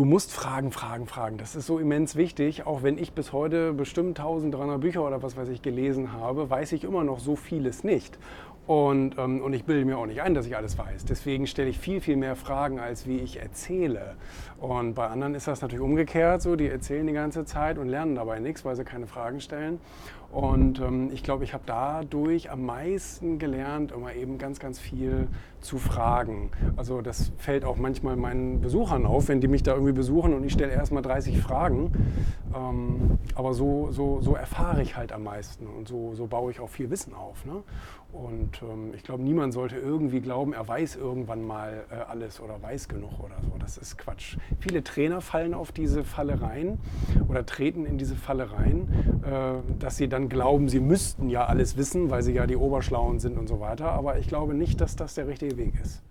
du musst fragen, fragen, fragen. Das ist so immens wichtig. Auch wenn ich bis heute bestimmt 1300 Bücher oder was weiß ich gelesen habe, weiß ich immer noch so vieles nicht. Und, ähm, und ich bilde mir auch nicht ein, dass ich alles weiß. Deswegen stelle ich viel, viel mehr Fragen, als wie ich erzähle. Und bei anderen ist das natürlich umgekehrt so. Die erzählen die ganze Zeit und lernen dabei nichts, weil sie keine Fragen stellen. Und ähm, ich glaube, ich habe dadurch am meisten gelernt, immer eben ganz, ganz viel zu fragen. Also das fällt auch manchmal meinen Besuchern auf, wenn die mich da irgendwie besuchen und ich stelle erstmal 30 Fragen. Ähm, aber so, so, so erfahre ich halt am meisten und so, so baue ich auch viel Wissen auf. Ne? Und ähm, ich glaube, niemand sollte irgendwie glauben, er weiß irgendwann mal äh, alles oder weiß genug oder so. Das ist Quatsch. Viele Trainer fallen auf diese Falle rein oder treten in diese Falle rein, äh, dass sie dann glauben, sie müssten ja alles wissen, weil sie ja die Oberschlauen sind und so weiter. Aber ich glaube nicht, dass das der richtige Weg ist.